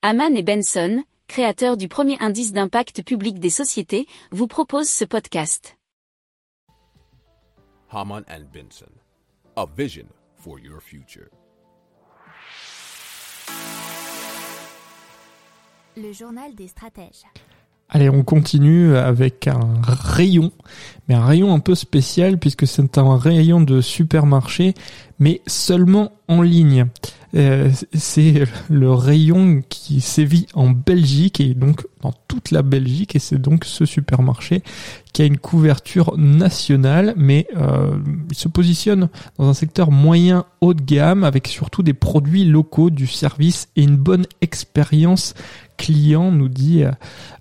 Haman et Benson, créateurs du premier indice d'impact public des sociétés, vous proposent ce podcast. Haman and Benson, a vision for your future. Le journal des stratèges. Allez, on continue avec un rayon, mais un rayon un peu spécial puisque c'est un rayon de supermarché, mais seulement en ligne. Euh, c'est le rayon qui sévit en Belgique et donc dans toute la Belgique et c'est donc ce supermarché qui a une couverture nationale mais euh, il se positionne dans un secteur moyen haut de gamme avec surtout des produits locaux, du service et une bonne expérience client nous dit euh,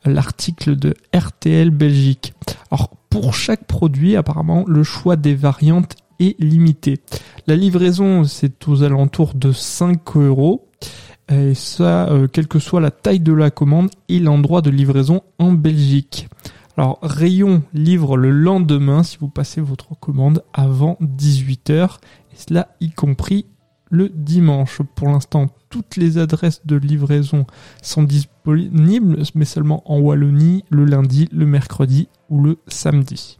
l'article de RTL Belgique. Alors pour chaque produit apparemment le choix des variantes est limité. La livraison, c'est aux alentours de 5 euros. Et ça, euh, quelle que soit la taille de la commande et l'endroit de livraison en Belgique. Alors, Rayon livre le lendemain si vous passez votre commande avant 18h. Et cela y compris le dimanche. Pour l'instant, toutes les adresses de livraison sont disponibles, mais seulement en Wallonie, le lundi, le mercredi ou le samedi.